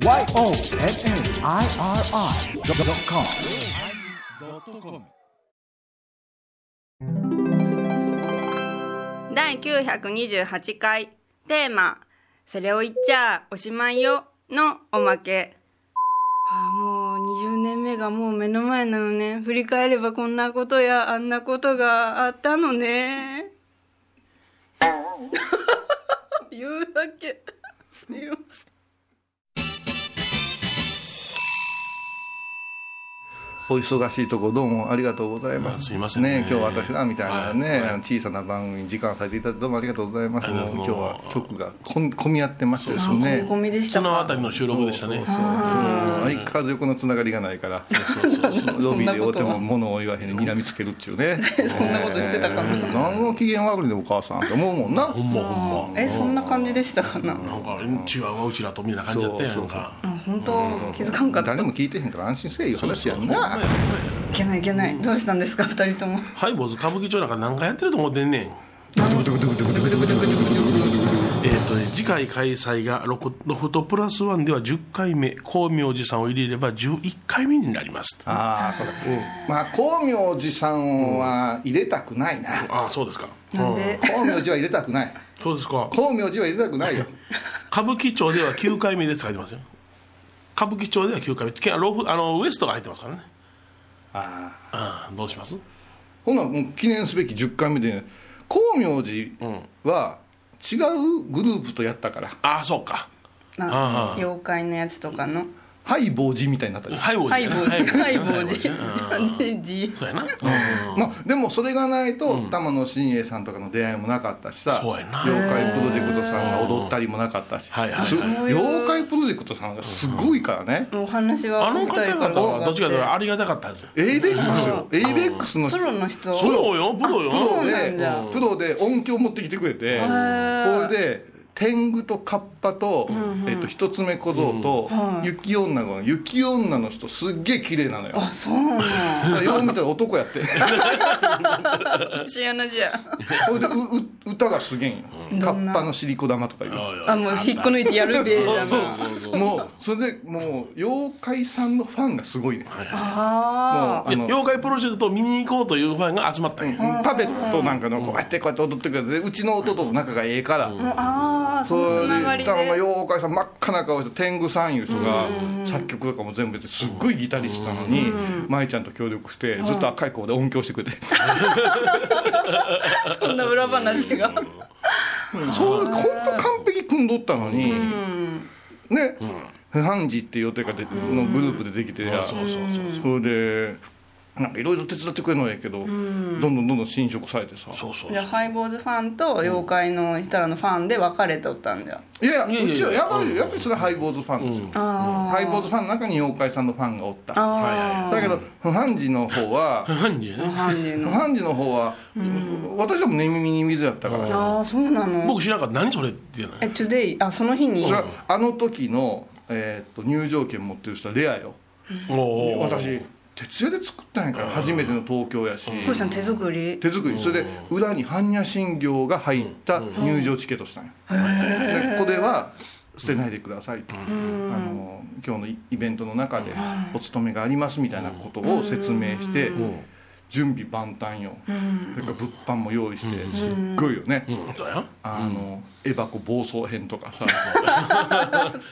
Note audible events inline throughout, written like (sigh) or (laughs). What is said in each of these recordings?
YONNIRI.com 第928回テーマ「それを言っちゃおしまいよ」のおまけ。ああもう20年目がもう目の前なのね。振り返ればこんなことやあんなことがあったのね。(laughs) 言うだけ。すいませんお忙しいとこどうもありがとうございます。あすいませんね。ね今日私らみたいなね、はいはい。あの小さな番組に時間をさせていただいてどうもありがとうございます。もう今日は曲がこん混み合ってましてですあね。込みでしたかそのあたりの収録でしたねそうそう。そう相変わらず横のつながりがないから、ロビーでおても物を言わへんに睨みつけるっちゅうね。(laughs) そんなことしてたかな。何の機嫌悪いねお母さん。って思うもんな？ほんまほんま。えそんな感じでしたかな？なんか違うわうちらとみたいな感じだったやんか。あ本当気づかんかった。い誰も聞いてへんから安心せえいう話やんな。けないいけない。どうしたんですか二人とも。ハイボーズ歌舞伎町なんか何回やってると思ってんねん。えっとね次回開催がロフトプラスワンでは10回目。光明寺さんを入れれば11回目になりますああそうだ。まあ光明寺さんは入れたくないな。ああそうですか。なんで？光明寺は入れたくない。そうですか。光明寺は入れたくないよ。歌舞伎町では9回目です書いてますよ。歌舞伎町では9回目。けロフあのウエストが入ってますからねああ。どうします？ほなもう記念すべき10回目で、ね、光明寺は違うグループとやったから。ああそうか。あああ。妖怪のやつとかのハイボー寺みたいになったじゃん。ハイボーハイボージハイボージうん。じそうやな、まあ、でもそれがないと、玉野真栄さんとかの出会いもなかったしさそうやな。妖怪プロジェクトさんが踊ったりもなかったし、はいはいはい。す妖怪プロジェクトさんがすごいからね、お話はあの方々はどっちかというとありがたかったんですよ。エイベックスよ。エイベックスのプ人ロの人。プロよプロよ。プロでだ。プロで音響持ってきてくれてそれで天狗とカッパと,、えっと一つ目小僧と、雪女が雪女の人すっげえ綺麗なのよ。あそうなの。(laughs) よう見たら男やって。シアナじゃそれでうう歌がすげえんよ。カッパの尻子玉とか言うあもう引っこ抜いてやるべえじゃそうなそう。もうそれでもう妖怪さんのファンがすごいね。あもうあのいや妖怪プロジェクトを見に行こうというファンが集まったんや、パペットなんかのこうやってこうやって踊ってくれてうちの弟と仲がええから、あああそのつながりで。で妖怪さん真っ赤な顔して天狗さんいう人が作曲とかも全部やってすっごいギタリストなのに舞ちゃんと協力してずっと赤い声で音響してくれて。(laughs) そんな裏話が。そう本当完璧組んどったのにね。ハンジっていう予定がでのグループでできてやそうそうそう。それでなんかいろいろ手伝ってくれるのやけどどんどんどんどん侵食されてさ。そうそうじゃあハイボーズファンと妖怪の人らのファンで分かれとったんじゃ。いやいやいやうちはやばいよやっぱりそれはハイボーズファンですよ。あハイボーズファンの中に妖怪さんのファンがおった。だけどハンジの方は何時やね。ハンジの。ハンジの方は、私はもう寝耳に水やったから、ああそうなの。僕知らなかった。何それって言うのえ today あその日に。それはあの時の、えーっと入場券持ってる人はレアよ。おお私徹夜で作ったんやから初めての東京やし。これさん手作り？手作り。それで裏に般若心経が入った入場チケットしたんや。でこれは捨てないでくださいと、あの今日のイベントの中でお勤めがありますみたいなことを説明して、準備万端よ、それから物販も用意して、すっごいよね、うん。あのエバコ暴走編とかさ。(laughs)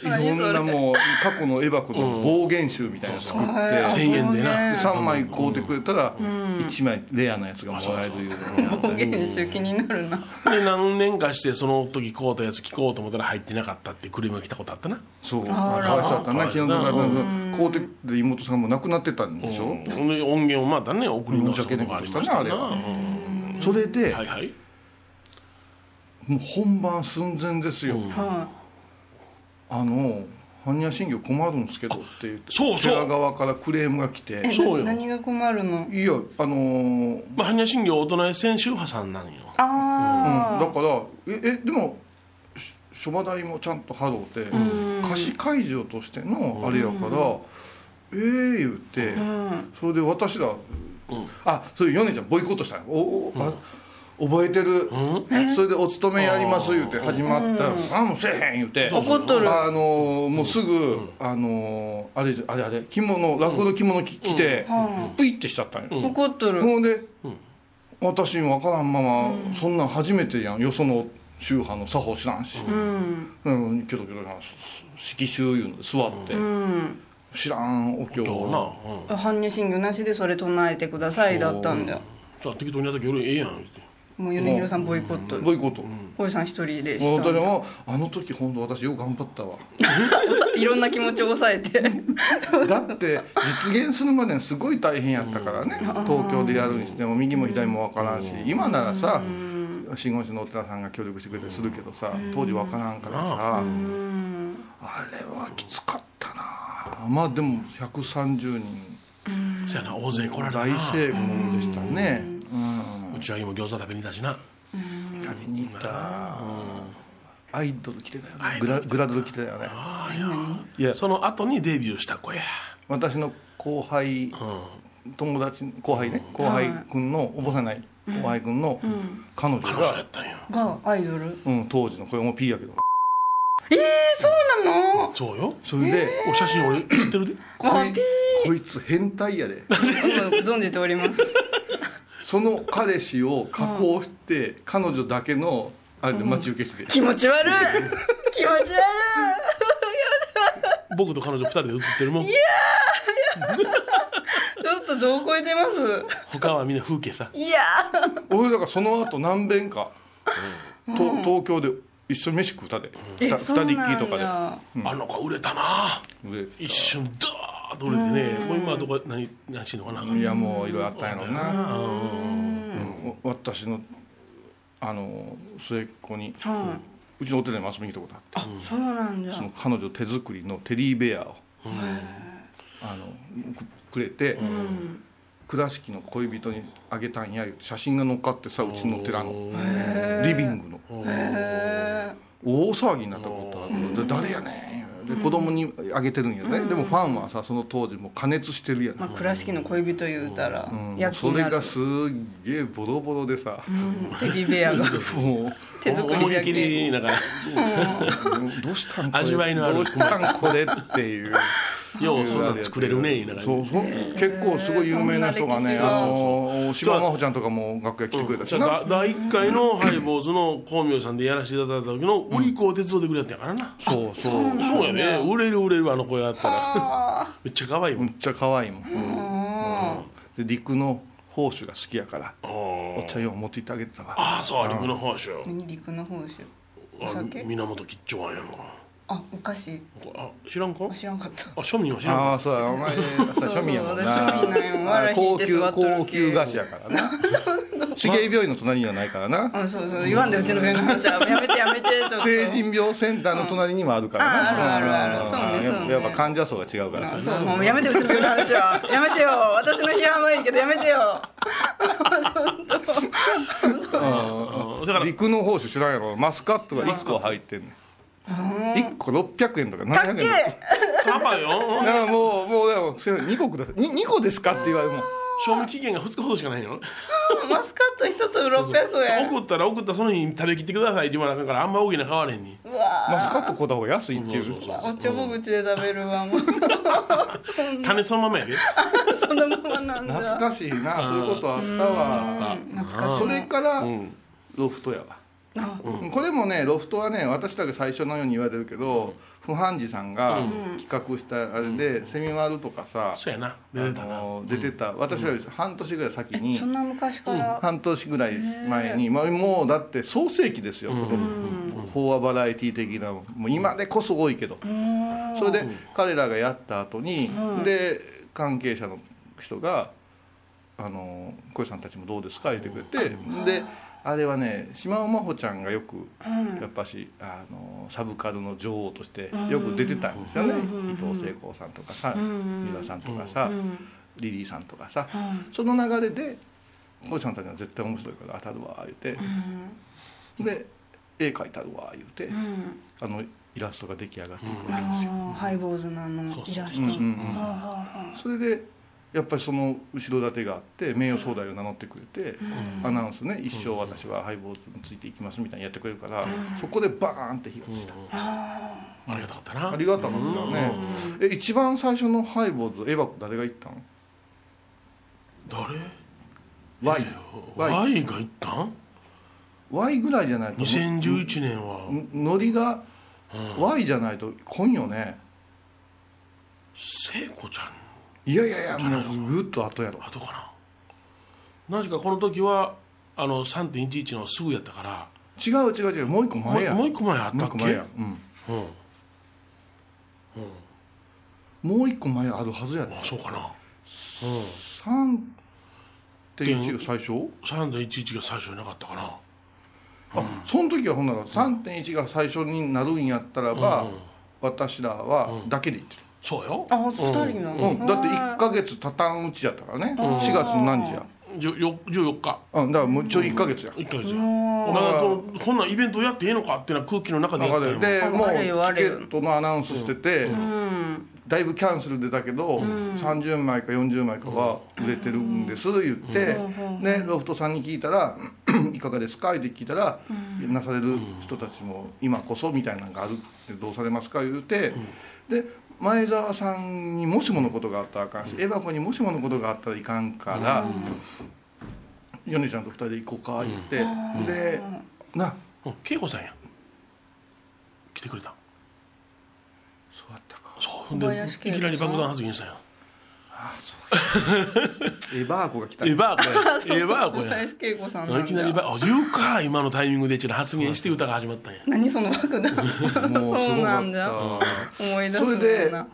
い何ろんなもう過去のエバコの暴言集みたいなの作って、1000円でな。で3枚買うてくれたら1枚レアなやつがもらえるいうのや暴言集気になるな。(laughs) で何年かしてその時買うたやつ聞こうと思ったら入ってなかったってクレームが来たことあったな。そう。かわいそうだったな。昨日とか買うてで妹さんも亡くなってたんでしょ、で音源をまたね送り申し訳ないことしたねあそれで、はいはい。もう本番寸前ですよ、はあの般若心経困るんですけどって言ってそうそう。寺側からクレームが来て。何が困るの？いやあのーまあ般若心経大人選手派さんなんよ。あうん、だからええでもし諸場代もちゃんと払うて貸し会場としてのあれやからええ言ってあうんそれで私らあそれ米ちゃんボイコットしたの。おおあ覚えてる、うん。それで「お勤めやります」言うて始まったら「あもうせえへん」言うて。怒っとる。あのーもうすぐ、あのーあれあれあれ着物落語の着物着着て、プイってしちゃったんよ、怒っとる。ほんで、私分からんまま、そんなん初めてやん。よその宗派の作法知らんし、うん。うん、けどけどな色宗いうので座って、うん知らんお経今日な、をうん、般若心経なしでそれ唱えてくださいだったんだよ。じゃあ適当にやったけどええやん言って。もう米広さんボイコット。どういうこと、おじさん一人でした。もあの時本当私よく頑張ったわ。(laughs) いろんな気持ちを抑えて。(laughs) だって実現するまでにすごい大変やったからね。東京でやるにしても右も左も分からんし。今ならさ真言宗のお寺さんが協力してくれたりするけどさ当時分からんからさ。うん。あれはきつかっまあでも130人。そやな大勢来られた大な成功でしたね。うん。うちは今餃子食べに行ったしな。食べに行った。アイドル来てたよね。グラグラドル来てたよね。ああいや。その後にデビューした子や。私の後輩う友達後輩ね。後輩君のおぼさない。後輩君の彼女ん彼女やがったんよがアイドル？うん当時のこれも P やけどえー、そうなの？そうよ。それでお写真俺知ってるで？(laughs) ここいつ変態やで。うん存じております。その彼氏を加工して彼女だけのあれで待ち受けしてて。気持ち悪い。気持ち悪僕と彼女二人で写ってるもん。いちょっとどう超えてます？他はみんな風景さ。いや俺だからその後何遍かと東京で一緒に飯食うたで。二二人っきりとかで。かあの子売れたな。で一瞬ドーッと売れてね。もう今はどこ何何してんのかな。いやもういろいろあったんやろうな。うん。うん。私のあの末っ子にはうちのお寺にも遊びに来たことあって。いそうなんだその彼女手作りのテディベアをあのくくれて倉敷の恋人にあげたんや言うて写真が載っかってさうちの寺のリビングの。へ大騒ぎになったことあるで誰やねん。で子供にあげてるんよね。でもファンはさその当時もう加熱してるやん。まあ倉敷の恋人言うたらうん。それがすっげえボロボロでさテディベアが。(laughs) もう。手作りだ思いっきりけなんかどうしたんこれ？味わいのある。どうしたんこれっていうようそんなん作れるね言いながらそうそう。結構すごい有名な人がねあの島真帆ちゃんとかも楽屋来てくれたしじゃなあだ第1回のハイボーズの光明さんでやらせていただいた時の売り子を手伝ってくれやったんやからな、そうそうそうやね。売れる売れるあの子やったら。あ。めっちゃ可愛いもん。めっちゃ可愛いもん。あで陸の宝珠が好きやからあお茶よう持って行ってあげてたわあそう。陸の宝珠何陸の源吉兆庵やんかあお菓子。あ知らんか？あ知らんかった。あ庶民は知らんかああそうや。お前さ庶民やもんな。庶民なんよ笑い引いて高級座っとる系高級菓子やからな。(laughs) 手芸病院の隣にはないからな。あそうそう。言わんでうちの病院の話はやめてやめてちょっと。成人病センターの隣にもあるからな、うん。ああるある。あるそうねそうね。やっぱ患者層が違うからそう。もうやめてうちの病院の話は。やめてよ。私の批判はいいけどやめてよ。うん。だから陸の宝珠知らんやろ。マスカットが1個入ってんねん1個600円とか700円とか。高いよ。だからもうもうでもすいません。2個ください 2, 個ですかって言われても。賞味期限が2日ほどしかないよ。マスカット一つ600円。送ったら送ったその日に食べきってくださいって言わなあかんからあんま大きな買われへんに。マスカット買った方が安いっていう。そうそうそうおちょぼ口で食べるわもう。(laughs) 種そのままやで。そのままなんだ。懐かしいな。そういうことあったわ。懐かしい。それからうん。ロフトやわあこれもねロフトはね私だけ最初のように言われてるけど不判寺さんが企画したあれでセミワルとかさそうやな。あ出てた出てた。私らより半年ぐらい先にそんな昔から？半年ぐらい前に、まあ、もうだって創世紀ですよ、この飽和バラエティ的なもう今でこそ多いけど、それで彼らがやった後に、で関係者の人が「あの小井さんたちもどうですか?」言ってくれて、であれはね島尾真帆ちゃんがよく、やっぱしあのサブカルの女王としてよく出てたんですよね、伊藤聖子さんとかさ三沢さんとかさ、リリーさんとかさ、その流れで小井さんたちは絶対面白いから当たるわ言うて、で絵描いたるわ言うて、うん。あのイラストが出来上がっていくわけですよ、ハイボーズのあのイラスト。それでやっぱりその後ろ盾があって名誉総代を名乗ってくれて、アナウンスね一生私はハイボーズについていきますみたいにやってくれるから、そこでバーンって火がついた、ありがたかったな。ありがたかったよね、え一番最初のハイボーズエバコ誰が行ったの？誰？Y Y, が行ったん？Y ぐらいじゃないと2011年は。んノリが Y じゃないと来んよね。聖子ちゃんいやいやいやもうぐっと後やろ。後かな。なぜかこの時はあの3.11のすぐやったから。違う違う違うもう一個も前や。うもう一個前あったっけ？もう一個前や、うん、うん。もう一個前あるはずやで。あそうかな。3.1が最初？3.11が最初じゃなかったかな。あその時はほんなら3.1が最初になるんやったらば、私らはだけで言ってる、そうよ。あ二人の、うん。だって1か月たたんうちやったからね、4月の何日や、じょよ14日うん、だからもうちょい1か月や、1ヶ月や。だからとこんなイベントやっていいのかっていうのは空気の中でやったよ。でもうチケットのアナウンスしてて、だいぶキャンセル出たけど、30枚か40枚かは売れてるんです言って、ね、ロフトさんに聞いたら「(clears throat) いかがですか?」って聞いたら、なされる人たちも今こそみたいなのがあるってどうされますか？言うて、で前澤さんにもしものことがあったらあかんし、エバコにもしものことがあったらいかんから、米ちゃんと二人で行こうか言って、でなうん恵子さんや。来てくれた。そうやったか。そうほんでいきなり爆弾発言したんやエバーコが来た。エバーコや (laughs) エバーコや。林恵子さんなんだ。いきなりばあ言うか今のタイミングでちょっと発言して歌が始まったんや。何その爆弾。もうすそうごかっなんだ。た思い出すそれでな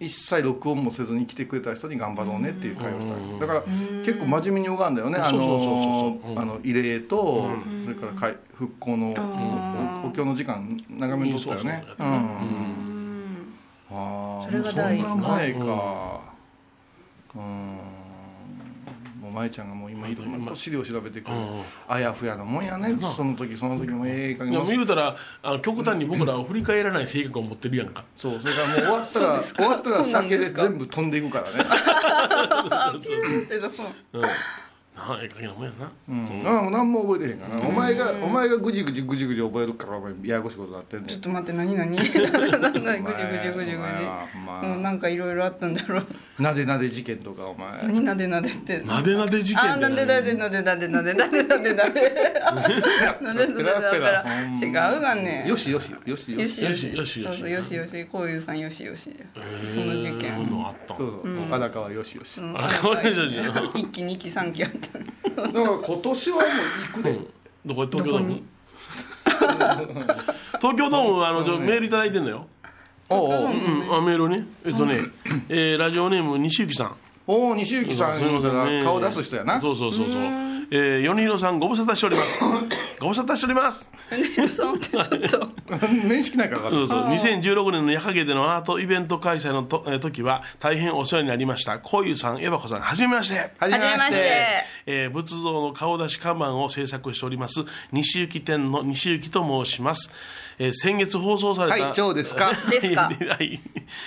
一切録音もせずに来てくれた人に頑張ろうねっていう会をしただから結構真面目に拝んだよね。あそうそうそうそうう。ん。のあの慰霊とそれからかい復興のあおお経の時間長めにとったよねそうそううんああそれが第一そんな前かうん。もう舞ちゃんがもう今いろん。な資料調べてくる。うんあやふやなもんやね。その時その時もええ加いや減見るたらあの極端に僕らを振り返らない性格を持ってるやんか。そうそれからもう終わったら (laughs) 終わったら酒で全部飛んでいくからね。ううん。なあええ加減なもんやな。うん、あ何も覚えてへんから。な、お前がお前がぐじぐじぐじぐじ覚えるからお前ややこしいことになってんねん。ちょっと待って (laughs) 何何？ぐじぐじぐじぐじ。もうなんかいろいろあったんだろうなでなで事件とかお前。何なでなでって。なでなで事件なんでなでなでなでなでなでなでなで。なんでなでだから違うがね。よしよしよしよしよしよしよしよしよしよしこういうさんよしよしえーその事件そんのあった荒川よしよし、うんあかわいいじゃんじゃん一期二期三期あっただから今年はもう行くで、どこ東京ドーム東京ドームあのメールいただいてんのよおうおううん。あメールね。えっとねえーラジオネーム西行さん。おお西行さんすみませんね。顔出す人やな。そうそうそうそうえー米広さんご無沙汰しております。(coughs) ご無沙汰しております。そうってちょっと。(laughs) 面識ないから分かっそうそう。2016年の矢影でのアートイベント開催のとえー時は大変お世話になりました。こういうさんエバコさんはじめまして。たははじめまして。えー仏像の顔出し看板を制作しております。西行店の西行と申します、えー先月放送された、はい今日ですか。(laughs) ですか。はい。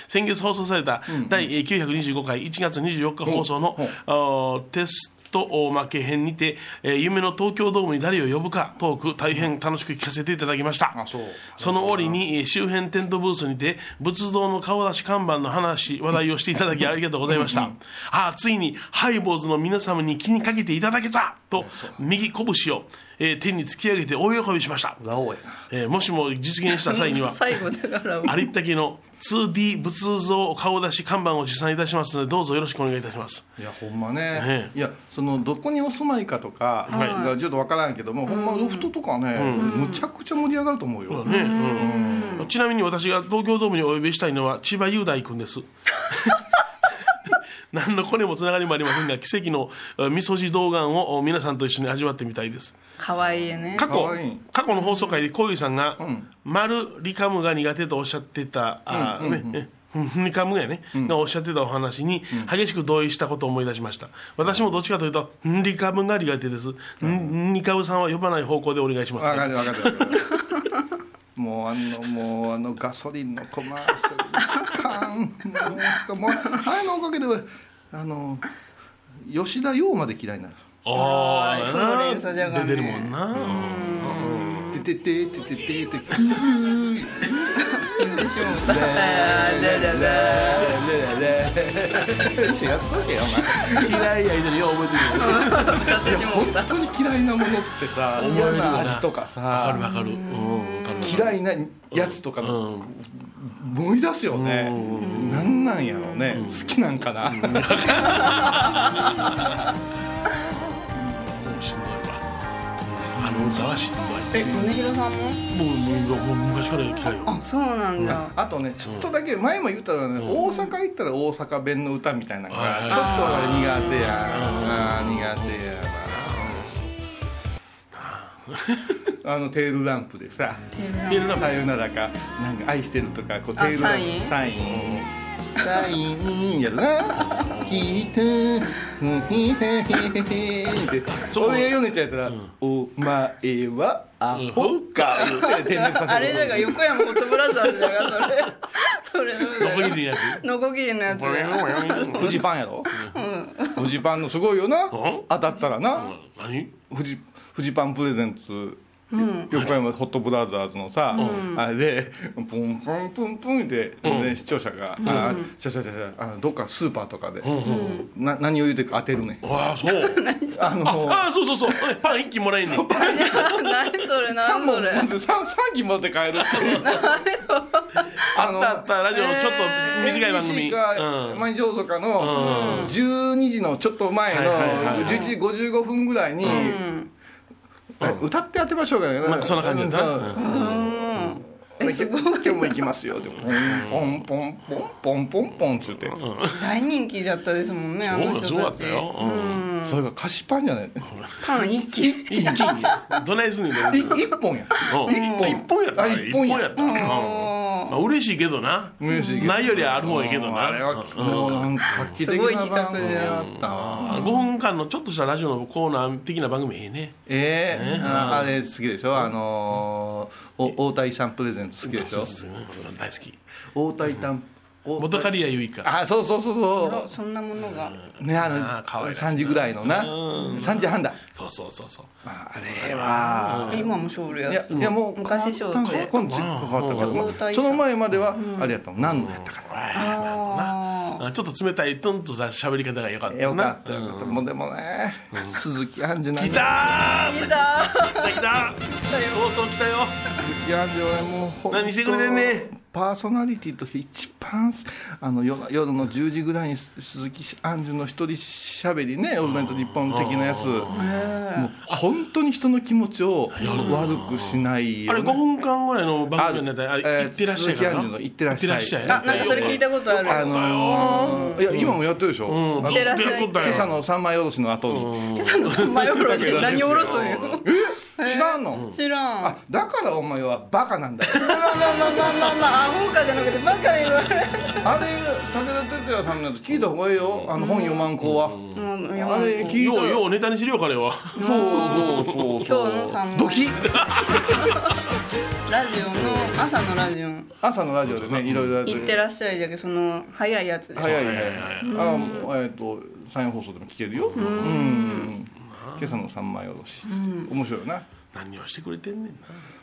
先月放送された第925回1月24日放送の、うんう。んテスト負け編にて、えー夢の東京ドームに誰を呼ぶかトーク大変楽しく聞かせていただきました。あそう。その折にえー周辺テントブースにて仏像の顔出し看板の話話題をしていただき (laughs) ありがとうございました。ああついにハイボーズの皆様に気にかけていただけたと右拳を、えー天に突き上げて大喜びしました、えーもしも実現した際には (laughs) 最後だからありったけの 2D 仏像顔出し看板を持参いたしますのでどうぞよろしくお願いいたします。いやほんまね。ねいやそのどこにお住まいかとかがちょっとわからんけども、ほんまロフトとかね、むちゃくちゃ盛り上がると思うよ、ね。うん。ちなみに私が東京ドームにお呼びしたいのは千葉雄大君です (laughs) 何のコネもつながりもありませんが (laughs) 奇跡のえーみそじ童顔を皆さんと一緒に味わってみたいです。可愛いね。過去かわい。い過去の放送回で小遊さんがん「丸リカムが苦手とおっしゃってた、あーねねふリカムがね、がおっしゃってたお話に激しく同意したことを思い出しました。私もどっちかというとんリカムが苦手です。んリカムさんは呼ばない方向でお願いします。わかるわかるもうあのもうあのガソリンのコマーシャルスカンもうしかもあれのおかげであの吉田羊まで嫌いになる。ああその連鎖じゃがね出てるもん。な「てててててててて言ってしもうただだだ一緒やっとけよお前嫌いやいでるよ覚えてる (laughs) 本当に嫌いなものってさ嫌な味とかさるわかるうんわかる。嫌いなやつとかうん。思い出すよね。なんなんやろうね。好きなんかな。しん。(laughs) どいわ。あの歌はしんどいえ米広さんも？もうも昔から嫌いよ。あそうなんだ。あとねちょっとだけ前も言ったらね大阪行ったら大阪弁の歌みたいなのがはいちょっと苦手や。あー苦手やなあのテールランプでさテールラン「さよならか」なんか「愛してる」とかこうテあールランサイン？プサイン。サインやるな「きっとひへへへへ」ってそう。俺が読んでちゃったら「お前はアホか」って (laughs) 点滅させるあれだが横山ホットブラザーズだが (laughs) それ。それノコギリのやつ？ノコギリのやつ。やフジパンやろ、フジパンのすごいよな、当たったらな、何？フジフジパンプレゼンツ、横山ホットブラザーズのさ、あれでプンプンプンプンって、ね視聴者が、あちゃちゃちゃちゃあのどっかスーパーとかで、な何を言うてるか当てるねん。ああそう。(laughs) あのああそうそうそう。パン一気もらえんねん。何それ3何それ。本3機持って帰るっていう。あったあったラジオのちょっと短い番組。うん。毎日放送かの12時のちょっと前のはいはいはい11時55分ぐらいに歌ってやってましょうかね。まあそんな感じだう今日今日も行きますよ。でもポンポンポンポンポンポンつって。大人気だったですもんねあのそうそうだ人ちったたよ。うん。それが菓子パンじゃない。パン一気一気どないすんねんい一本や。うん。一本や。ったあ一本や。ったうん。まあ嬉しいけどな。嬉しいけど。ないよりある方がいいけどな。あれはうん。もうなんか画期的な番組やった。わ5分間のちょっとしたラジオのコーナー的な番組ええね。ええ。ああれ好きでしょ？あのーお大谷さんプレゼント好きでしょ？大好き。大谷さん大元カリやゆいか。あそうそうそうそそんなものが。うねああのー可愛らしい。な3時ぐらいのな。3時半だ。そうそうそうそう。まああれは。今もショールいややいやもう昔ショーで今度変わったからその前まではあれやったもん何度やったかちょっと冷たいトンとさ喋り方がよかったなよかったもうでもね鈴木杏樹なん来たー来たー来た来たとうとう来たよいやで俺もう何してくれてんねパーソナリティとして一番あの夜夜の10時ぐらいに鈴木杏樹の一人しゃべりね「オールナイトニッポン」的なやつ。もう本当に人の気持ちを悪くしないあれ5よね分間ぐらいの番組になったらあれえー行ってらっしゃいかな鈴木杏樹の行ってらっしゃい。行ってらっしゃい。あなんかそれ聞いたことある。あのーいや今もやってるでしょ、うっとやっとった今朝よの三枚おろしの後に、前おろし何おろすんよ。え？知らんの、知らん。あだからお前はバカなんだよ。まあまあまあまあまあまあ。アホかじゃなくてバカ言われあれ武田鉄矢さんのやつ聞いた方がいいよ。あの本読まん子は、もうあれ聞いたようようネタにしろよ彼は。そう。そうそうそう。今日の三枚ドキラジオの朝のラジオ。朝のラジオでねいろいろやって。行ってらっしゃいじゃけその早いやつ早い早いはいはいあえっ、と山陽放送でも聞けるよ。うん今朝の三枚おろし、面白いよな。何をしてくれてんねんな。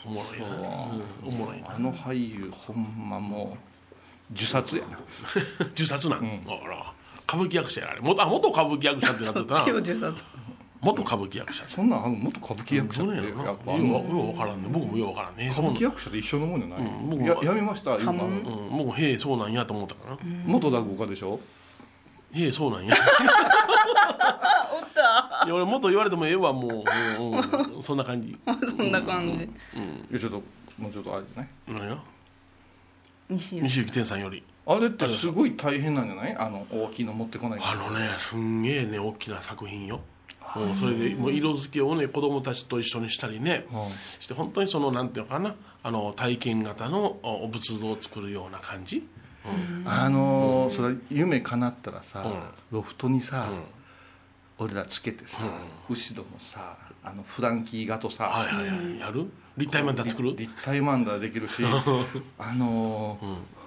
おもろいな。う。んおもろいな。あの俳優ほんまもう自殺やな。(laughs) 自殺なん？あら。歌舞伎役者やあれ元あ元歌舞伎役者ってなってたな。(laughs) 元歌舞伎役者。そんなんあの元歌舞伎役者どってようよう分からんね。僕もよう分からんね。歌舞伎役者と一緒のもんじゃない、うん僕も。ややめました？今うん僕もへえそうなんやと思ったかな。元落語家でしょ？へえそうなんや (laughs) た。いや俺もっと言われてもええわもう、うんうん、(laughs) そんな感じ。そんな感じ。いやちょっともうちょっとあれじゃない？何や西尾西行天さんより。あれってすごい大変なんじゃない？あの大きいの持ってこない。あのねすんげえね大きな作品よ。もうそれでもう色付けをね子供たちと一緒にしたりね、はして本当にそのなんていうのかな？あの体験型のおお仏像を作るような感じ。あのーそれ夢叶ったらさ、ロフトにさ、俺らつけてさ、後ろのさあのフランキー画とさ、はいはいはい。やる？立体マンダ作る？立体マンダできるし (laughs) あのー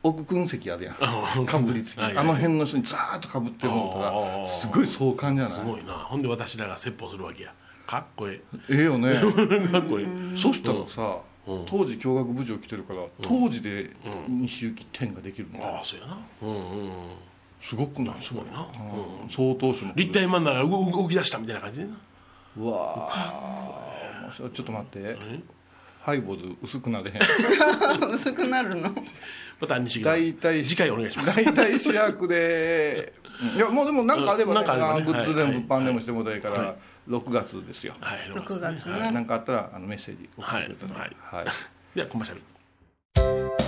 奥君席あるやうんんかぶりつき。はいはい。あの辺の人にザーッとかぶってもうたらすごい壮観じゃない？すごいな。ほんで私らが説法するわけや。かっこええ。えよね。え (laughs) かっこええ。そしたらさうん。当時教学部長来てるから当時で西行き点ができるみたいなああそうやな。うんうんすごくない？すごいな、うん、相当種目立体漫画が動動き出したみたいな感じ？でなうわー。面白いちょっと待って。ハイボーズ薄くなれへん。(laughs) 薄くなるの？また西木さん大体次回お願いします。大体主役で。いやもうでもなんかあればねうんなんかあればね。あグッズではいも物販でもしてもらえから、はい。6月ですよ、はい6月ね。はいなんかあったらあのメッセージ送はいってください、はいではコマーシャル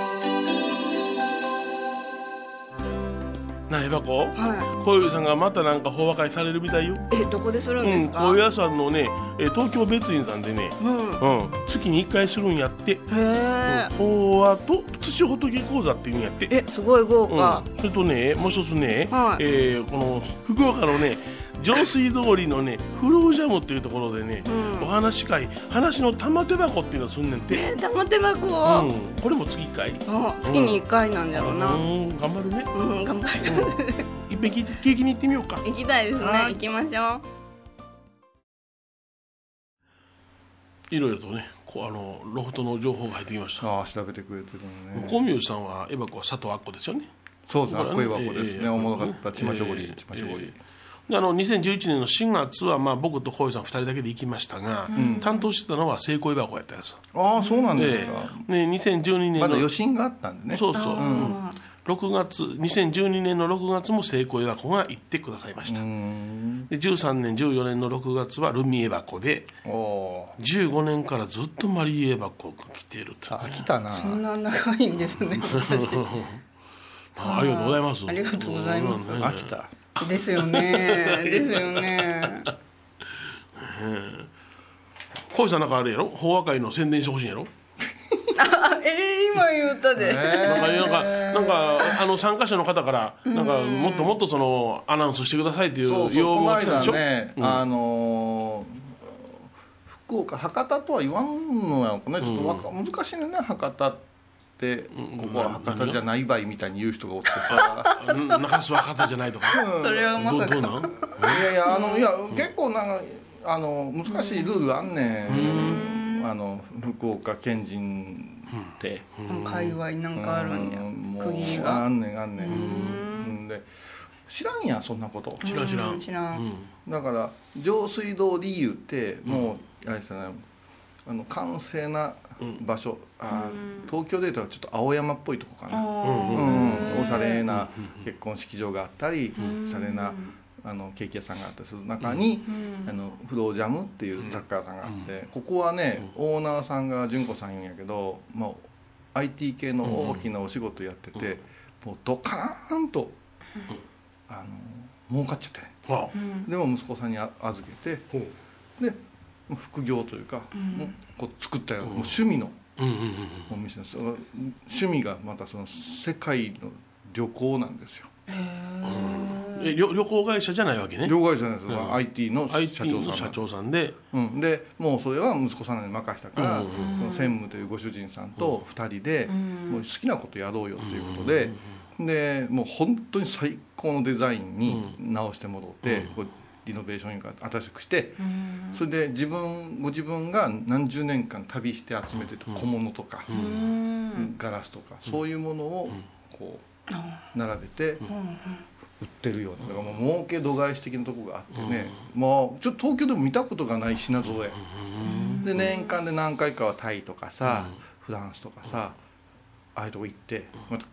なあエバ子はこういうさんがまたなんか法話会されるみたいよ。いえどこでするんうんですか、高野山のねえ東京別院さんでねうん。うん。月に1回するんやって。へえ、法話と土仏講座っていうんやって。えすごい豪華、うん、それとねもう一つね、はい。えーこの福岡のね上水通りのねフロージャムっていうところでね、うん。お話し会話の玉手箱っていうのをすんねんて、え玉手箱、うん、これも月1回？あ月に1回なんじゃろうなうん頑張るね。うん、頑張る、いっぺん聞いて聞きに行ってみようか。行きたいですね。はい。行きましょう。いろいろとねこうあのロフトの情報が入ってきました。ああ調べてくれてるのね。小宮さんはエバ子は佐藤アッコですよね。そうですねね。あっこいいわこですね、ええおもろかったちまちょごりええちまちょごり、であの2011年の4月は、まあ、僕と小井さん2人だけで行きましたが、担当してたのは聖子エバ子やったやつああそうなんですでか、ね、2012年の、まだ余震があったんでね。そうそう、うん。6月2012年の6月も聖子エバ子が行ってくださいました、で13年14年の6月はルミエバ子でおお15年からずっとマリエバ子が来ていると、ーあ来たな。そんな長いんですね私。(laughs) あありがとうございます。ありがとうございます。うん。ね。飽きたですよね。(laughs) ですよね。小井さんなんかあれやろ？法話会の宣伝してほしいんやろ？(laughs) あえー、今言ったで、なんかなんかなんかあの参加者の方からなんかもっともっとそのアナウンスしてくださいっていう要望が来たでしょ？ね、あのー福岡博多とは言わんのやろかねちょっとわか、難しいね博多ってここは博多じゃないばいみたいに言う人がおってさ。うん中洲は博多じゃないとか。それはまさかどうどうなん？いやいやあのいや結構なんかあの難しいルールあんねん。あの福岡県人って。界隈なんかあるんや。区切りが。あんねんあんねん。うん。で知らんやんそんなこと。知らん知らうんん知らん、だから上水道理由ってもうあれですよね。あの閑静な場所、あ東京でいうとちょっと青山っぽいとこかな、うんおしゃれな結婚式場があったり、おしゃれなあのケーキ屋さんがあったりする中に、あのフロージャムっていう雑貨屋さんがあって、ここはね、オーナーさんが純子さん言うんやけど、まあ、IT 系の大きなお仕事やってて、もうドカーンと、あの儲かっちゃってね。あでも息子さんにあ預けてで副業というか、もうこう作ったようなもう趣味のうんうんうんお店です。趣味がまたその世界の旅行なんですよ。え旅旅行会社じゃないわけね。旅行会社なんです。よ、IT の社長さんの社長さんで。うん、でもうそれは息子さんに任したから、その専務というご主人さんと2人で、もう好きなことやろうよということで、でもう本当に最高のデザインに直してもらって、こうリノベーションが新しくして、それで自分ご自分が何十年間旅して集めてた小物とか、ガラスとか、そういうものをこう並べて売ってるようなだからもう儲け度外視的なとこがあってね、もうちょっと東京でも見たことがない品揃え、で年間で何回かはタイとかさ、フランスとかさああいうとこ行ってまた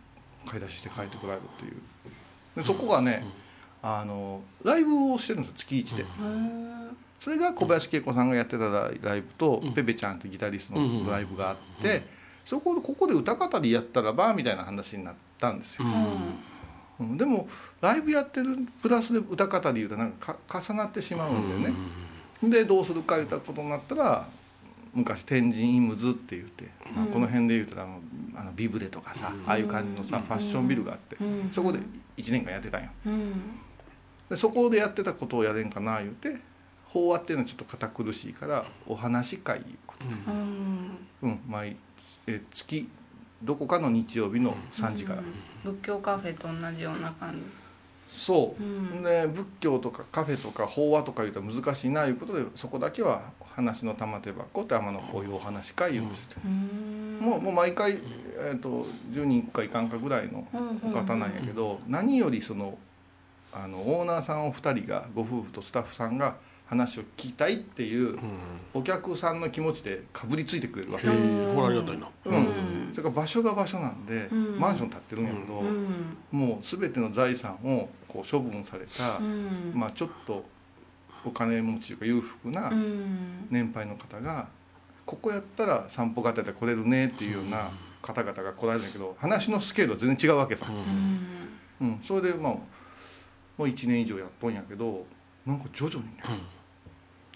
買い出しして帰ってこられるっていう。でそこがね、あのライブをしてるんですよ月一で。それが小林恵子さんがやってたライブと、ペペちゃんってギタリストのライブがあって、そこでここで歌語りやったらばみたいな話になったんですよ、うん。でもライブやってるプラスで歌方でいうとなんかか重なってしまうんだよね、でどうするか言ったことになったら昔天神イムズって言って、まあこの辺で言うとあのあのビブレとかさ、ああいう感じのさファッションビルがあって、そこで1年間やってたんよ。うんでそこでやってたことをやれんかな言うて法話っていうのはちょっと堅苦しいからお話し会いうこと。うん。うん。毎え月どこかの日曜日の3時から、仏教カフェと同じような感じ。そう、うん。で仏教とかカフェとか法話とかいうと難しいないうことでそこだけは話の玉手箱って天のこういうお話し会いうのして、うん。もうもう毎回、えー、と10人かいかんかぐらいのお方なんやけど、何よりそのあのオーナーさんお二人がご夫婦とスタッフさんが話を聞きたいっていうお客さんの気持ちでかぶりついてくれるわけ。へえこれありがたいなうん、それから場所が場所なんで、うん。マンション建ってるんやけど、うん。もう全ての財産をこう処分された、うん。まあ、ちょっとお金持ちというか裕福なうん。年配の方がここやったら散歩がてら来れるねっていうような方々が来られるんだけど話のスケールは全然違うわけさ、うん。それでまあもう1年以上やっとんやけどなんか徐々にね、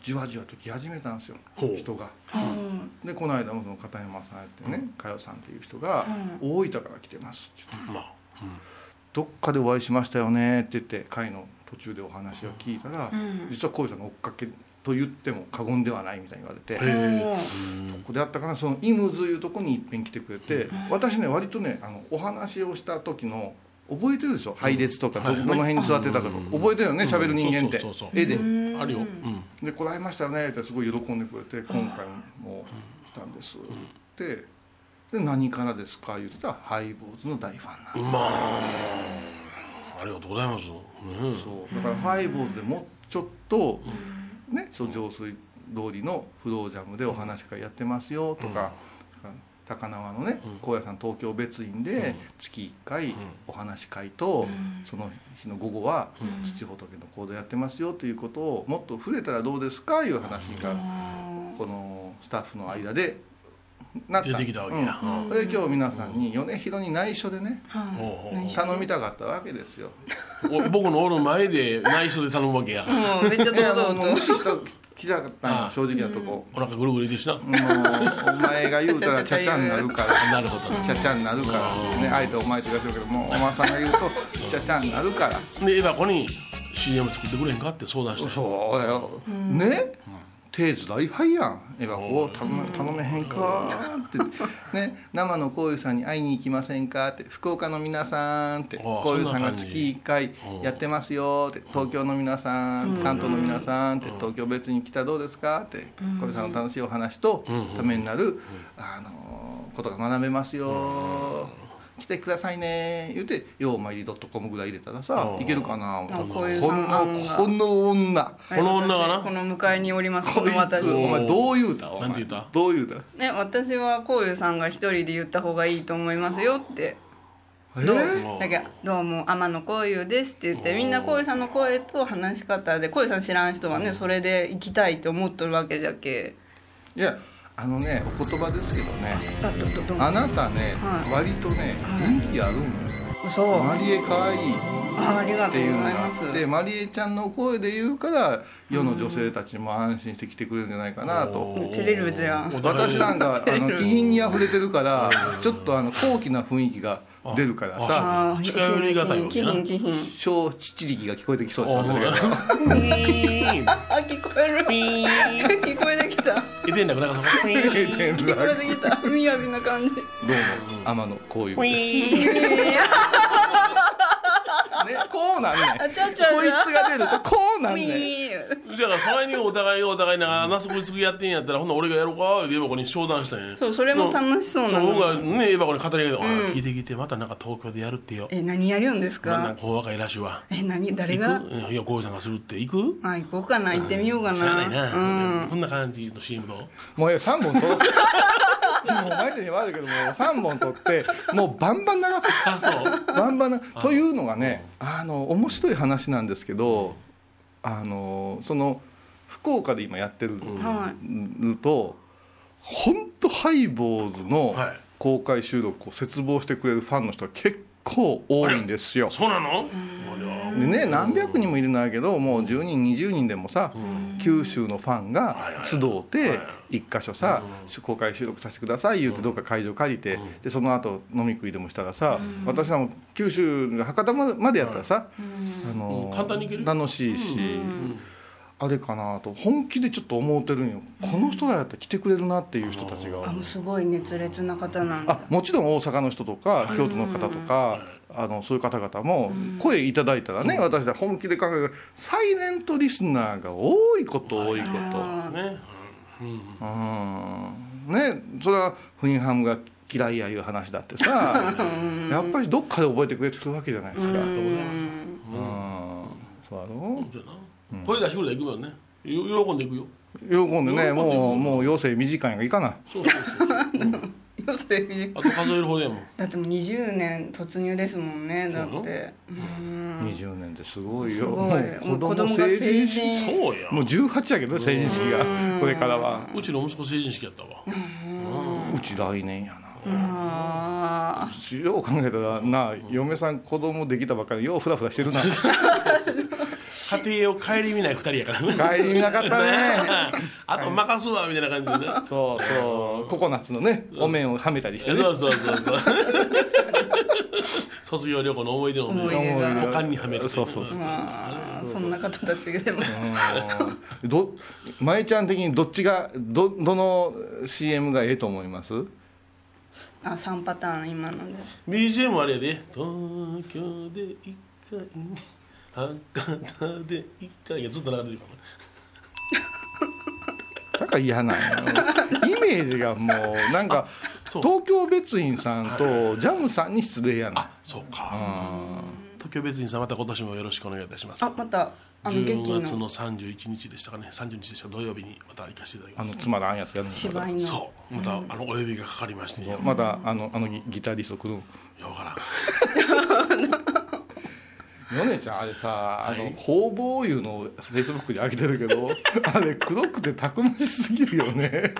じわじわと来始めたんですよ人が。うん。でこの間もその片山さんやってね佳代さんっていう人が「大分から来てます」って言ってまあどっかでお会いしましたよね」って言って会の途中でお話を聞いたら、うん。実は浩次さんの追っかけと言っても過言ではないみたいに言われて、へえここであったかなそのイムズいうとこにいっぺん来てくれて、私ね割とねあのお話をした時の覚えてるでしょ？配列とかど,、の辺に座ってたかとか、覚えてるよね喋る人間って。そうそうそうそう。絵で。あるよ。うん。で来られましたよね？ってすごい喜んでくれて今回も来たんです。ってで何からですか？言ってたらハイボーズの大ファンなんでまあありがとうございます。そう。だからハイボーズでもうちょっとねそう浄水通りのフロージャムでお話し会やってますよとか高輪のね高野山東京別院で月1回お話し会とその日の午後は土仏の講座やってますよということをもっと触れたらどうですかいう話がこのスタッフの間でなった。出てきたわけや。うん。それで今日皆さんに米広に内緒でね頼みたかったわけですよ。お僕のおる前で内緒で頼むわけや。もうめっちゃいや堂もうもう無視した来たかった正直なとこ。お腹ぐるぐるいてるしな。もうお前が言うたら (laughs) ちゃちゃになるから。なるほど。ちゃちゃになるから。ねあえてお前って言わせるけどもうお前さんが言うとちゃちゃになるから。でエヴァ子に CM 作ってくれへんかって相談したよそうだよ、ね？手伝いはいやん。エヴァ子を頼め頼めへんかって。ね生のこういうさんに会いに行きませんかって。福岡の皆さんってこういうさんが月1回やってますよって。東京の皆さん関東の皆さんって東京別に来たらどうですかって。こういうさんの楽しいお話とためになるあのことが学べますよ来てくださいね。言うて「ようまいり .com」ぐらい入れたらさいけるかなこういうさこのこの女。この女がな？この向かいにおりますここいの私。つお前どう言うた？お前。なんて言うた？どう言うた？ね私はこういうさんが一人で言った方がいいと思いますよって。え？どう？ーだけどどうも天野こういうですって言ってみんなこういうさんの声と話し方でこういうさん知らん人はねそれで行きたいって思っとるわけじゃけ。いやあのねお言葉ですけどねだどどどあなたね、はい。割とね人気あるんよ。嘘。マリエ可愛い。あありがとうっていうのございますがあってマリエちゃんの声で言うから世の女性たちも安心して来てくれるんじゃないかなと。照れるじゃん。私なんか (laughs) あの気品にあふれてるからちょっとあの高貴な雰囲気が出るからさ近寄りがたいわけな。気品気品小七力が聞こえてきそうですよねあ聞こえる聞こえてきた。なんかそこ天聞こえ楽てきたみやびな感じ。どうも天野こういうですねこうなんねん。あちゃうちゃうこいつが出るとこうなんみねん。ー。だからそれにお互いがお互いななすこいつやってんやったらほんなら俺がやろうか？ってエヴァ子に相談したん。やそうそれも楽しそうなそう僕がのねエヴァ子に語りかけてあ聞いて聞いてまたなんか東京でやるってよ。え何やるんですか？まあなんかこう若いらしいわ。え何誰行がくいやこういうさんがするって。行く？あ行こうかな。行ってみようかな。知らないな、うん。こんな感じの CM どうも。う3本取ってもう毎日に悪いけどもう3本取ってもうバンバン流す。あそう。バンバンなというのがねあの面白い話なんですけどあのその福岡で今やってると本当ハイボーズのはい。公開収録を切望してくれるファンの人が結構多いんですよ。そうなの、でね何百人もいるんだけどもう10人20人でもさ、九州のファンが集って一箇所さ、公開収録させてください言うてどっか会場借りて、でその後飲み食いでもしたらさ、私らも九州が博多までやったらさ、あの簡単に行ける楽しいし、あれかなと本気でちょっと思ってるんよ、この人らやったら来てくれるなっていう人たちが。あすごい熱烈な方なんだ。あもちろん大阪の人とか京都の方とか、あのそういう方々も声いただいたらね、私ら本気で考える。サイレントリスナーが多いこと多いこと、ね。うん。ねそれはフインハムが嫌いやいう話だってさやっぱりどっかで覚えてくれてるわけじゃないですか。うん。そうやろ？そうやな声出してくれたら行くよね。よ喜んでいくよ。喜んでねもうもう余生短いんがいいかな。そうそうそう。よそれあと数えるほどやもん。だってもう20年突入ですもんねだって。うん。20年ってすごいすよごい。もう子供成人成式人。そうや。もう18やけどね成人式が。これからは。うちの息子成人式やったわ。うち来年やな。あよう考えたらな嫁さん子供できたばっかりようフラフラしてるな。(laughs) 家庭を顧みない二人やからね。帰りなかったね。(laughs) あと任すわみたいな感じでね。そうそう。ココナッツのねお面をはめたりしてね。そうそうそうそう。(laughs) 卒業旅行の思い出の思い出が。股間にはめる。そうそうそうーまあそんな方たちがでも。舞ちゃん的にどっちがどどの CM がええと思います？あ3パターン今ので。BGM あれやで。東京で一回博多で一回。いやずっと流れてるかなんか嫌なんやイメージがもうなんか東京別院さんとジャムさんに失礼やな。らそうか。東京別にさんまた今年もよろしくお願いいたします。あまたあの劇10月のの。31日でしたかね。30日でした土曜日にまた行かせていただきます。あのつまらんやつやるの芝居の。そう。またあのお呼びがかかりまして。ねまたあのあのギギタリスト来るんようからん (laughs) ヨネちゃんあれさ、あのはい方々いうのをフェイスブックに上げてるけど (laughs) あれ黒くてたくましすぎるよね。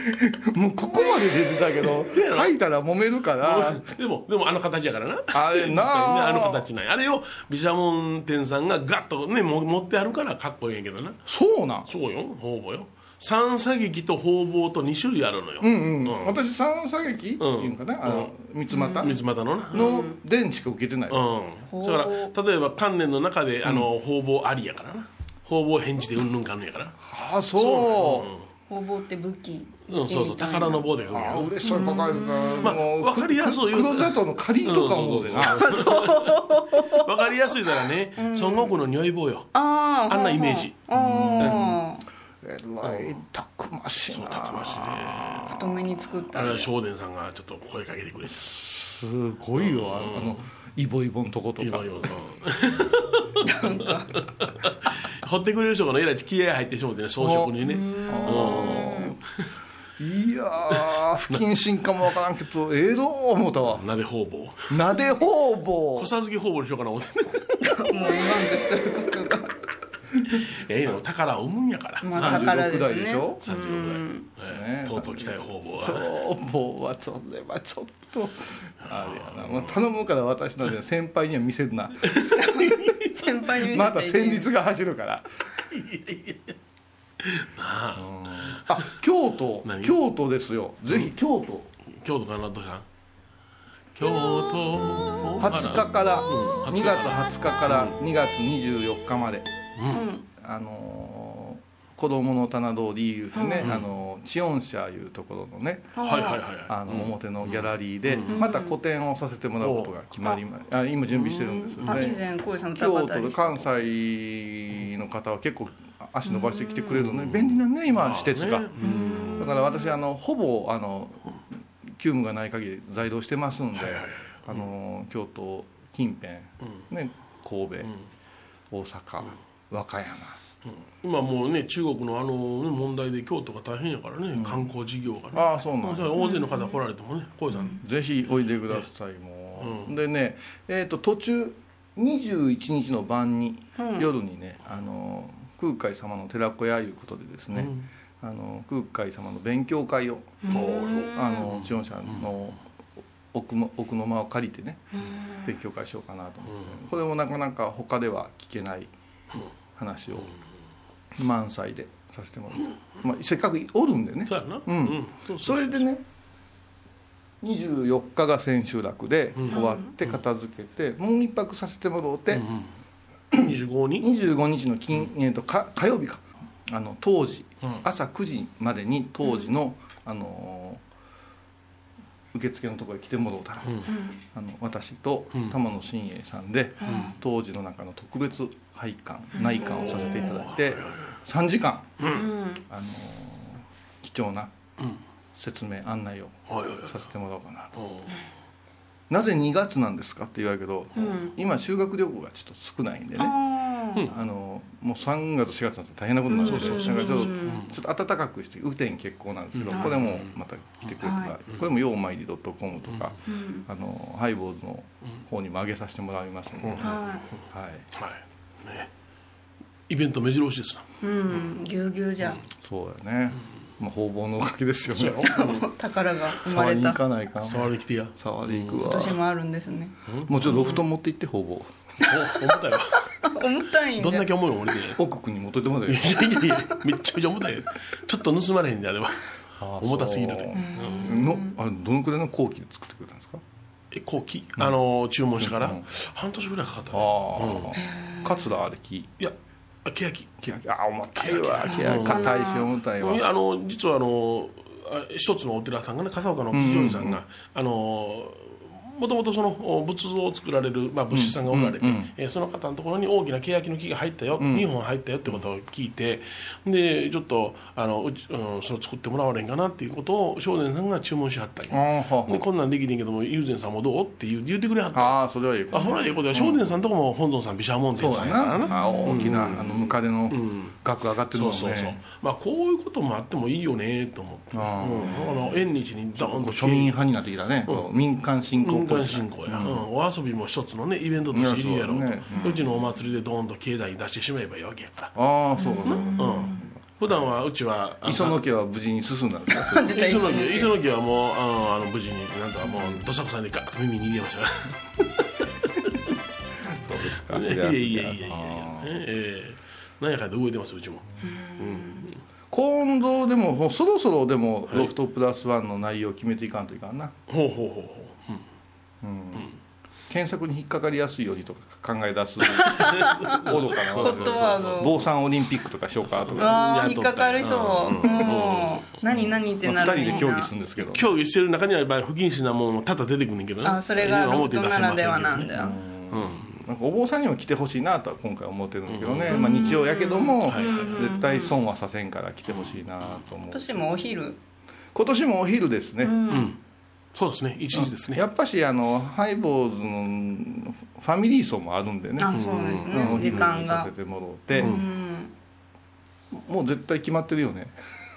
(laughs) もうここまで出てたけど書いたら揉めるから。でもでもあの形やからな。あれな実際にねあの形なんやあれを毘沙門天さんがガッとねも持ってあるからかっこいいんやけどな。そうなん。そうよ方々よ三叉劇と方々と2種類あるのよ、うんうん、私三叉劇っていうんかな、あの三つ股三つ股のな。の電しか受けてない、うん、だから例えば観念の中であの、方々ありやからな。方々返事でうんぬんかんぬんやから。ああそう。方々って武器。うん、そうそう。宝の棒で書くんあやあ嬉しそうに書かれてた、まあもうわかりやすいよ黒砂糖のかりんとか思うでな、わかりやすいからね、孫悟空の如意棒よ。あああんなイメージ。ああえらい。たくましいなたくましいね。太めに作ったあれんで正殿さんがちょっと声かけてくれてすごいよ。あのあのイボイボのとことか。今よ (laughs) 掘ってくれる人がねえらい気合入ってしもてね装飾にね。いやー不謹慎かもわからんけどええど思ったわ。鍋方々。なで方々。小さずき方々にしようかな思って (laughs) もう言わんとしてることが (laughs) ええの宝を生むんやから。まあ宝36ですね。代でしょ？36代、ええねとうとう来たよ方々。は方々はそれはちょっと。あれやな、まあ、頼むから私のね先輩には見せるな。(laughs) 先輩に見せまたちゃいけない戦慄が走るから。(laughs) あ。京都。何？京都ですよ。ぜひ京都。京都かなどうした？ん京都20日から。うん。2月20日から。2月24日まで。うんあのー子供の棚通りいうてね、あのーチオン社いうところのねはい。はいはいあの表のギャラリーでまた個展をさせてもらうことが決まりまあ今準備してるんですあ以ね前小井さんも京都で関西の方は結構足伸ばしてきてくれるので便利なね今施設が。ね。だから私あのほぼあの急務がない限り在労してますんで、はいはいはい。あの京都近辺、ね、神戸、大阪、和歌山。今もうね中国のあの、ね、問題で京都が大変やからね、観光事業がね。ああそうなんや。大勢の方来られてもね小井さん、ぜひおいでくださいもう、でねえっ、と途中21日の晩に、夜にねあの空海様の寺子屋いうことでですね、あの空海様の勉強会をあの千代社の奥の奥の間を借りてね勉強会しようかなと思って、これもなかなか他では聞けない話を。満載でさせてもらって、まあ、せっかくおるんでね。そうやな。うん。それでね24日が千秋楽で終わって片付けて、もう一泊させてもらうて、25に25日？の金、えー、とか火曜日か。あの当時、うん。朝9時までに当時の、あのー受付のところに来てもらうたら、あの私と玉野真栄さんで、当時の中の特別拝観内観をさせていただいて、3時間、あのー貴重な説明案内をさせてもらおうかなと。うん。なぜ2月なんですかって言われるけど、今修学旅行がちょっと少ないんでね、あのもう3月4月になって大変なことになるんで、だからちょっとちょっと暖かくして雨天結構なんですけど、これもまた来てくれたら、これも「ようまいり .com」とか、あのハイボーズの方にも上げさせてもらいますので、はい。はい。ね。イベント目白押しですな。うん。ぎゅうぎゅうじゃそうだね、まあ、方々のおかげですよね。宝が生ま触りに行れたかないか触りに来てや触り行くわ。今年もあるんですね。もうちょっとロフト持って行って方々。お重たいわ。(laughs) 重たいんどんだけ重いの？俺で奥君に持っといてもらえいやいやいやめっちゃめちゃ重たい。よちょっと盗まれへんであれば重たすぎるで。のあどのくらいの工期で作ってくれたんですか？え後期？あの注文してから？半年ぐらいかかったね。ああ桂あれ木？いやケヤキ。木焼きあ重たいわ。木焼き硬いし重たいわ。いやあの実はあのあ一つのお寺さんがね笠岡の吉祥寺さんが、あのもともとそのお仏像を作られる、まあ、仏師さんがおられて、えーその方のところに大きな欅の木が入ったよ、2本入ったよってことを聞いてでちょっとあのうん、それ作ってもらわれんかなっていうことを少年さんが注文しはったんあよーはでこんなんできてんけども友禅さんもどうって言う言ってくれはった。ああそれはいいあほらええことや。少年さんとこも本尊さん毘沙門天さんやからな。大きな、あのムカデの額上がってるもんね。そうそうそう。まあこういうこともあってもいいよねと思って、うん、あーだから縁日にドーンと庶民派になってきたね、民間信仰っ民ぽい間信仰や、うん。お遊びも一つのねイベントとしているやろうと。うちのお祭りでドーンと境内に出してしまえばいいわけやから、ああそうか、うん、普段はうちは磯野家は無事に進んだんです磯野家磯野家はもうあのあの無事になんともうどさくさんでガッと耳に入れました。そうですか。(laughs) いやいやいやいやいや。ええ。なんやかんやで動いてます？うちも。ー今度でももうそろそろでもロフトプラスワンの内容を決めていかんといかんな、ほうほうほうほう、うん検索に引っかかりやすいようにとか考え出す (laughs) 愚かな。坊さんオリンピックとかしようかとか引っかかりそう。うん。何何ってな2る人で協議するんですけど。競技してる中にはやっぱり不謹慎なものも多々出てくるんだけど。ねあそれがロフトならではなんだよ。よなんかお坊さんにも来てほしいなとは今回思ってるんだけどね、まあ、日曜やけども絶対損はさせんから来てほしいなと思う。今年もお昼？今年もお昼ですね、そうですね。一時ですね。やっぱしあのハイボーズのファミリー層もあるんでね。あそうですね。うん。時間が。にさせてもらって、うん。もう絶対決まってるよね。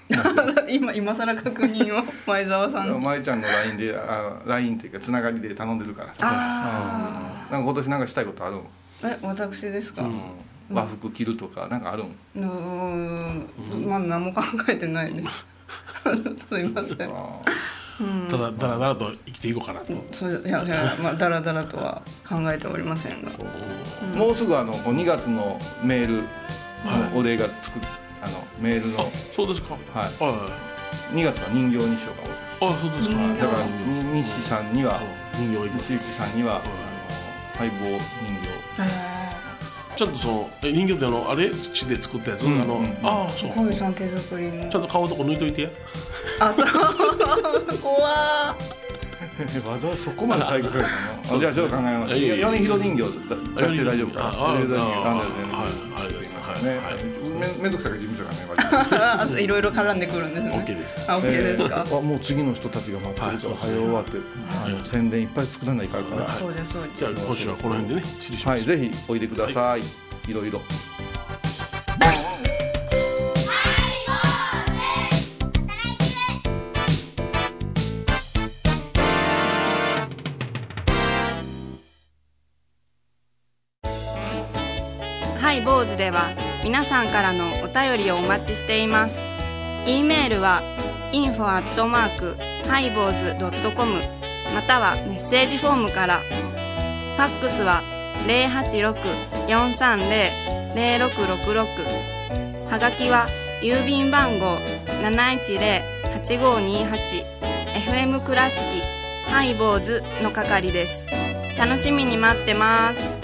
(laughs) 今今更確認を前澤さん舞ちゃんの LINE であ LINE っていうかつながりで頼んでるからさ。あなんか今年なんかしたいことあるん、え私ですか？うん。和服着るとかなんかあるんうーん。まあ何も考えてないです。(laughs) すいません。あただだらだらと生きていこうかなと。そういやいやまあだらだらとは考えておりませんが。ーもうすぐあのこう2月のメールのお礼がつくあのメールの。そうですか。はい。は2月は人形にしようかいあそうですか。だからに西さんには西行さんにはあの相棒人ちゃんとそのえ人形ってあのあれ土で作ったやつ、うんあの、うんああそう。小見さん手作りの。ちゃんと顔のとこ抜いといてや。あそう。(laughs) 怖形 (laughs) わざわざそこまで細工されたの？あじゃあちょっと考えます。米広人形だ出して大丈夫かああ米広人形あなんだよねはいありがとうございます。はいねはい。めめんどくさい事務所がね (laughs) あいろいろ絡んでくるんですね。OK ですあ OK ですか、もう次の人たちが待ってるから終わってあの宣伝いっぱい作らないからから。そうですそうです。じゃあ今週はこの辺でね失礼します、はいぜひおいでください。いろいろハイ坊主では皆さんからのお便りをお待ちしています。e メールは info アットマークハイボーズドットコムまたはメッセージフォームから。ファックスは086-430-0666はがきは郵便番号 710-8528FM 倉敷ハイボーズの係です。楽しみに待ってます。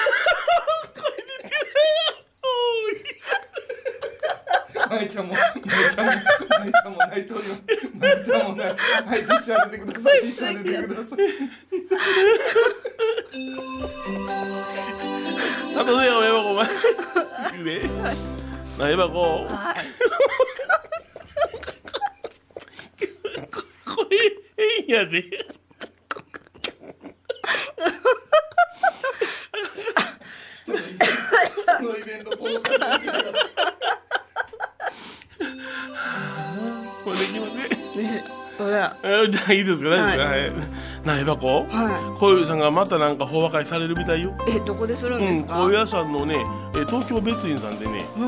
舞ちゃんも、舞ちゃんも、舞ちゃんも泣いております。舞ちゃんも泣いて、はい、ティッシュ当ててください。ティッシュ当ててください。たとせよえばこお前。言えなえばここれ変やで。このイベント、この感じでこれできませんえじゃあいいですか？大丈夫ですか？はい。なえばこはい。うさんがまたなんか法和会されるみたいよ。いえどこでするんうんですか、高野山のねえ東京別院さんでねうん。う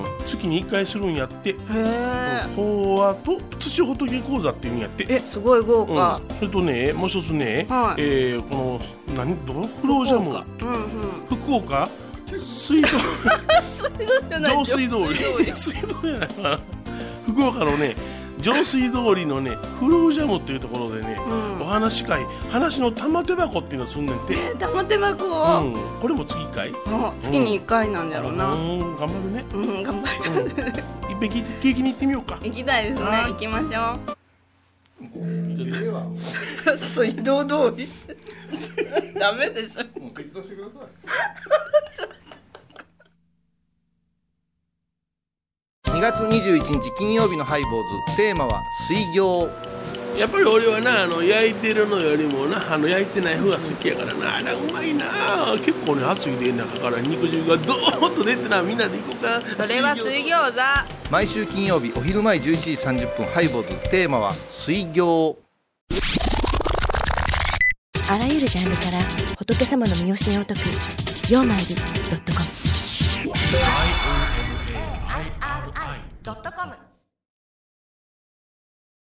ん。月に1回するんやって。へえ法和と土仏講座っていうんやって。えすごい豪華。うん、それとねもう一つね、はい。えーこの何？どの？フロージャム。うんうん。福岡？水道。じゃない上水通り。水道じゃないかな。福岡のね上水通りのねフロージャムっていうところでね、うん。お話し会。話の玉手箱っていうのすんねんて、え玉手箱うを、ん、これも月1回？あ月に1回なんだろうな。うん。頑張るね。うん頑張うん。るいっぺん聞きに行ってみようか。行きたいですね。はい。行きましょう。水道通り？(laughs) ダメでしょ。う適当してください。(laughs) 月21日金曜日のハイボーズ。テーマは水餃やっぱり俺はなあの焼いてるのよりもなあの焼いてない方が好きやからな。あれうまいな。結構ね熱いで中から肉汁がドーッと出てなみんなで行こうか。なそれは水餃子。毎週金曜日お昼前11時30分ハイボーズ。テーマは水餃あらゆるジャンルから仏様の身教えを解く「曜マイルドットコム」ドットコム